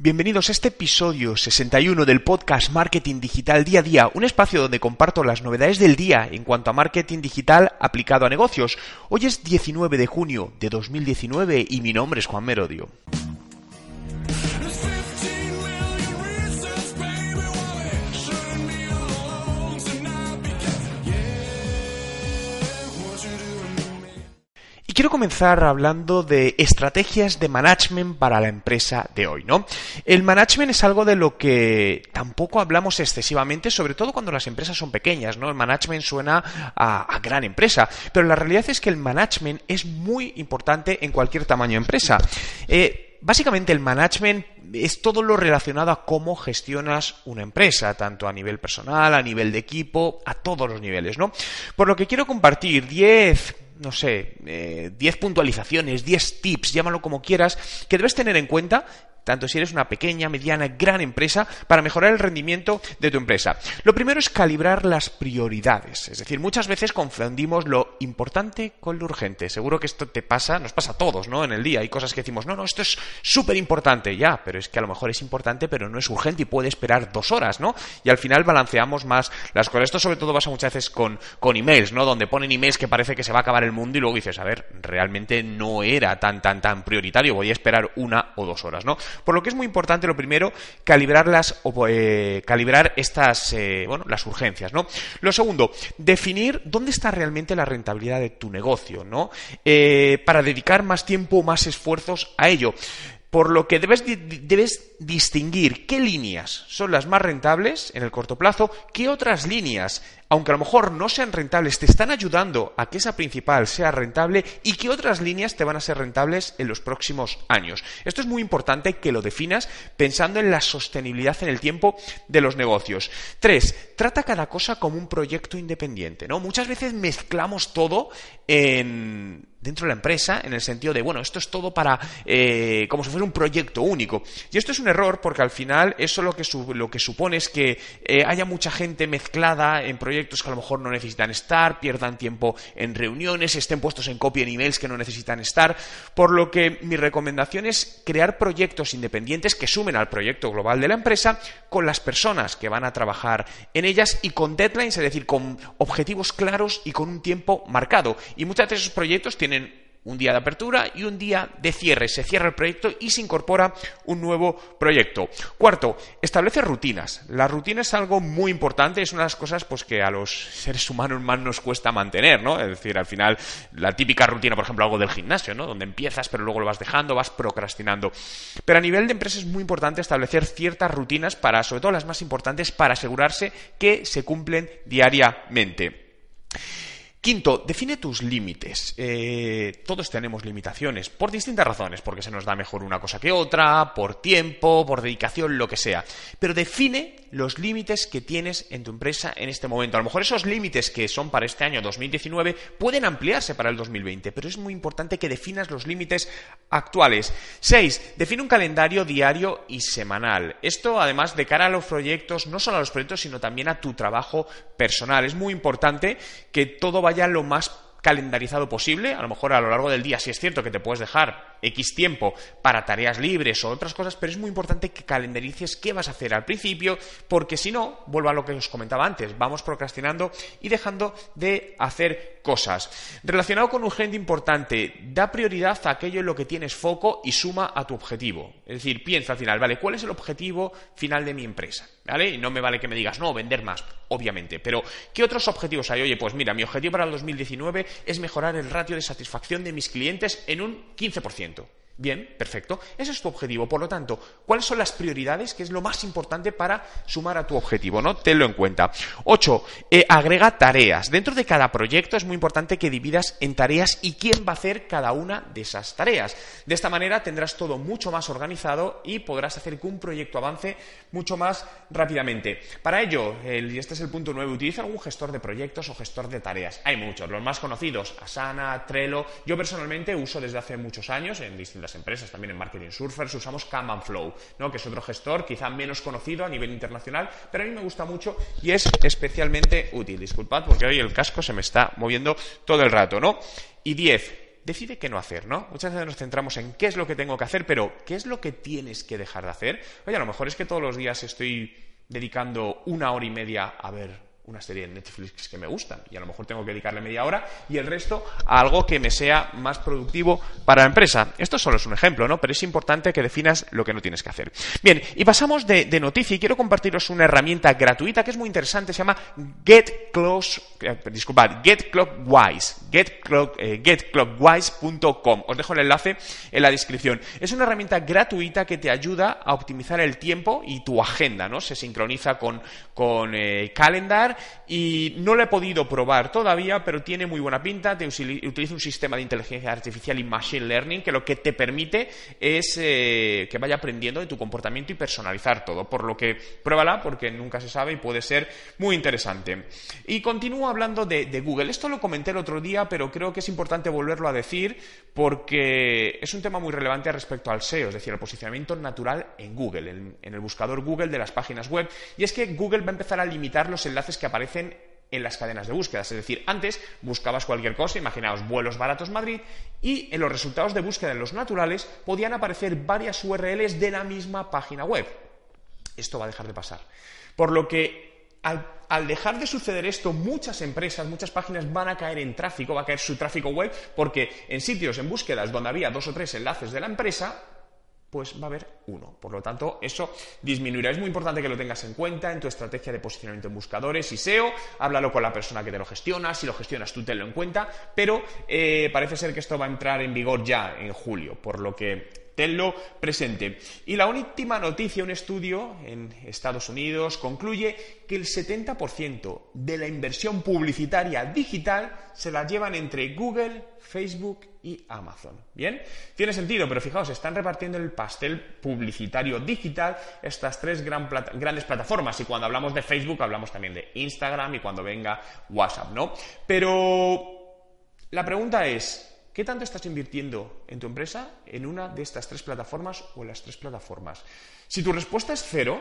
Bienvenidos a este episodio 61 del podcast Marketing Digital Día a Día, un espacio donde comparto las novedades del día en cuanto a marketing digital aplicado a negocios. Hoy es 19 de junio de 2019 y mi nombre es Juan Merodio. Quiero comenzar hablando de estrategias de management para la empresa de hoy, ¿no? El management es algo de lo que tampoco hablamos excesivamente, sobre todo cuando las empresas son pequeñas, ¿no? El management suena a, gran empresa, pero la realidad es que el management es muy importante en cualquier tamaño de empresa. Eh, básicamente el management es todo lo relacionado a cómo gestionas una empresa, tanto a nivel personal, a nivel de equipo, a todos los niveles, ¿no? Por lo que quiero compartir 10 no sé, 10 eh, puntualizaciones, 10 tips, llámalo como quieras, que debes tener en cuenta tanto si eres una pequeña, mediana, gran empresa, para mejorar el rendimiento de tu empresa. Lo primero es calibrar las prioridades. Es decir, muchas veces confundimos lo importante con lo urgente. Seguro que esto te pasa, nos pasa a todos, ¿no? En el día hay cosas que decimos, no, no, esto es súper importante, ya, pero es que a lo mejor es importante, pero no es urgente y puede esperar dos horas, ¿no? Y al final balanceamos más las cosas. Esto sobre todo pasa muchas veces con, con emails, ¿no? Donde ponen emails que parece que se va a acabar el mundo y luego dices, a ver, realmente no era tan, tan, tan prioritario, voy a esperar una o dos horas, ¿no? Por lo que es muy importante, lo primero, calibrar las, eh, calibrar estas, eh, bueno, las urgencias, ¿no? Lo segundo, definir dónde está realmente la rentabilidad de tu negocio, ¿no? Eh, para dedicar más tiempo, más esfuerzos a ello. Por lo que debes, debes, distinguir qué líneas son las más rentables en el corto plazo, qué otras líneas aunque a lo mejor no sean rentables, te están ayudando a que esa principal sea rentable y que otras líneas te van a ser rentables en los próximos años. Esto es muy importante que lo definas pensando en la sostenibilidad en el tiempo de los negocios. Tres, trata cada cosa como un proyecto independiente, ¿no? Muchas veces mezclamos todo en dentro de la empresa, en el sentido de, bueno, esto es todo para, eh, como si fuera un proyecto único. Y esto es un error porque al final eso lo que, lo que supone es que eh, haya mucha gente mezclada en proyectos que a lo mejor no necesitan estar, pierdan tiempo en reuniones, estén puestos en copia en emails que no necesitan estar, por lo que mi recomendación es crear proyectos independientes que sumen al proyecto global de la empresa con las personas que van a trabajar en ellas y con deadlines, es decir, con objetivos claros y con un tiempo marcado. Y muchas de esos proyectos tienen un día de apertura y un día de cierre. Se cierra el proyecto y se incorpora un nuevo proyecto. Cuarto, establece rutinas. La rutina es algo muy importante, es una de las cosas pues, que a los seres humanos más nos cuesta mantener, ¿no? Es decir, al final, la típica rutina, por ejemplo, algo del gimnasio, ¿no? Donde empiezas pero luego lo vas dejando, vas procrastinando. Pero a nivel de empresa es muy importante establecer ciertas rutinas para, sobre todo las más importantes, para asegurarse que se cumplen diariamente. Quinto, define tus límites. Eh, todos tenemos limitaciones, por distintas razones, porque se nos da mejor una cosa que otra, por tiempo, por dedicación, lo que sea. Pero define los límites que tienes en tu empresa en este momento. A lo mejor esos límites que son para este año 2019 pueden ampliarse para el 2020, pero es muy importante que definas los límites actuales. Seis, define un calendario diario y semanal. Esto, además, de cara a los proyectos, no solo a los proyectos, sino también a tu trabajo personal. Es muy importante que todo vaya lo más calendarizado posible, a lo mejor a lo largo del día, si es cierto que te puedes dejar X tiempo para tareas libres o otras cosas, pero es muy importante que calendarices qué vas a hacer al principio, porque si no, vuelvo a lo que os comentaba antes, vamos procrastinando y dejando de hacer cosas. Relacionado con urgente importante, da prioridad a aquello en lo que tienes foco y suma a tu objetivo. Es decir, piensa al final, ¿vale? ¿Cuál es el objetivo final de mi empresa? ¿Vale? Y no me vale que me digas, no, vender más, obviamente. Pero, ¿qué otros objetivos hay? Oye, pues mira, mi objetivo para el 2019 es mejorar el ratio de satisfacción de mis clientes en un 15%. 100%. Bien, perfecto. Ese es tu objetivo. Por lo tanto, ¿cuáles son las prioridades? Que es lo más importante para sumar a tu objetivo, ¿no? Tenlo en cuenta. 8. Eh, agrega tareas. Dentro de cada proyecto es muy importante que dividas en tareas y quién va a hacer cada una de esas tareas. De esta manera tendrás todo mucho más organizado y podrás hacer que un proyecto avance mucho más rápidamente. Para ello, y este es el punto 9, utiliza algún gestor de proyectos o gestor de tareas. Hay muchos, los más conocidos, Asana, Trello. Yo personalmente uso desde hace muchos años en distintas empresas, también en Marketing Surfers, usamos Kanban Flow, ¿no? que es otro gestor quizá menos conocido a nivel internacional, pero a mí me gusta mucho y es especialmente útil. Disculpad porque hoy el casco se me está moviendo todo el rato, ¿no? Y 10 decide qué no hacer, ¿no? Muchas veces nos centramos en qué es lo que tengo que hacer, pero ¿qué es lo que tienes que dejar de hacer? Oye, a lo mejor es que todos los días estoy dedicando una hora y media a ver una serie de Netflix que me gustan y a lo mejor tengo que dedicarle media hora y el resto a algo que me sea más productivo para la empresa. Esto solo es un ejemplo, ¿no? Pero es importante que definas lo que no tienes que hacer. Bien, y pasamos de, noticia y quiero compartiros una herramienta gratuita que es muy interesante, se llama Get Close, eh, disculpad, get, eh, getclockwise.com. Os dejo el enlace en la descripción. Es una herramienta gratuita que te ayuda a optimizar el tiempo y tu agenda, ¿no? Se sincroniza con, con eh, Calendar y no lo he podido probar todavía, pero tiene muy buena pinta. Te utiliza un sistema de inteligencia artificial y machine learning que lo que te permite es eh, que vaya aprendiendo de tu comportamiento y personalizar todo. Por lo que pruébala porque nunca se sabe y puede ser muy interesante. Y continúo hablando de, Google. Esto lo comenté el otro día, pero creo que es importante volverlo a decir porque es un tema muy relevante respecto al SEO, es decir, el posicionamiento natural en Google, en el buscador Google de las páginas web. Y es que Google va a empezar a limitar los enlaces que aparecen en las cadenas de búsqueda. Es decir, antes buscabas cualquier cosa, imaginaos vuelos baratos Madrid, y en los resultados de búsqueda en los naturales podían aparecer varias URLs de la misma página web. Esto va a dejar de pasar. Por lo que al, al, dejar de suceder esto, muchas empresas, muchas páginas van a caer en tráfico, va a caer su tráfico web, porque en sitios, en búsquedas donde había dos o tres enlaces de la empresa, pues va a haber uno. Por lo tanto, eso disminuirá. Es muy importante que lo tengas en cuenta en tu estrategia de posicionamiento en buscadores y SEO. Háblalo con la persona que te lo gestiona. Si lo gestionas, tú tenlo en cuenta. Pero eh, parece ser que esto va a entrar en vigor ya en julio, por lo que tenlo presente. Y la última noticia, un estudio en Estados Unidos concluye que el 70% de la inversión publicitaria digital se la llevan entre Google, Facebook y Amazon. ¿Bien? Tiene sentido, pero fijaos, están repartiendo el pastel publicitario digital estas tres grandes plataformas. Y cuando hablamos de Facebook, hablamos también de Instagram y cuando venga WhatsApp, ¿no? Pero la pregunta es, ¿Qué tanto estás invirtiendo en tu empresa en una de estas tres plataformas o en las tres plataformas? Si tu respuesta es cero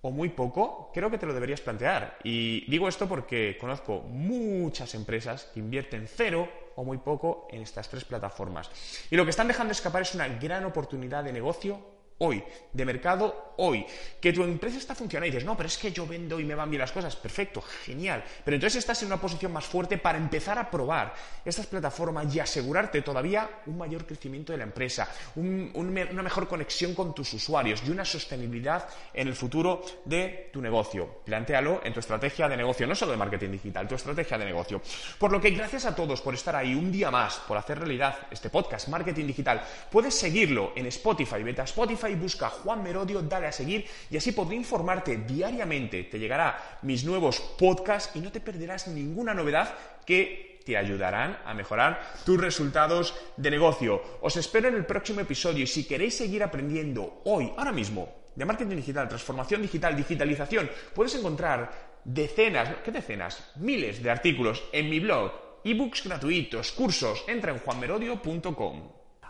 o muy poco, creo que te lo deberías plantear. Y digo esto porque conozco muchas empresas que invierten cero o muy poco en estas tres plataformas. Y lo que están dejando escapar es una gran oportunidad de negocio hoy, de mercado hoy. Que tu empresa está funcionando y dices, no, pero es que yo vendo y me van bien las cosas. Perfecto, genial. Pero entonces estás en una posición más fuerte para empezar a probar estas plataformas y asegurarte todavía un mayor crecimiento de la empresa, una mejor conexión con tus usuarios y una sostenibilidad en el futuro de tu negocio. Plantéalo en tu estrategia de negocio, no solo de marketing digital, tu estrategia de negocio. Por lo que gracias a todos por estar ahí un día más, por hacer realidad este podcast, Marketing Digital. Puedes seguirlo en Spotify, vete a Spotify y busca Juan Merodio, dale a seguir y así podré informarte diariamente. Te llegará mis nuevos podcasts y no te perderás ninguna novedad que te ayudarán a mejorar tus resultados de negocio. Os espero en el próximo episodio y si queréis seguir aprendiendo hoy, ahora mismo, de marketing digital, transformación digital, digitalización, puedes encontrar decenas, ¿qué decenas? Miles de artículos en mi blog, ebooks gratuitos, cursos. Entra en juanmerodio.com.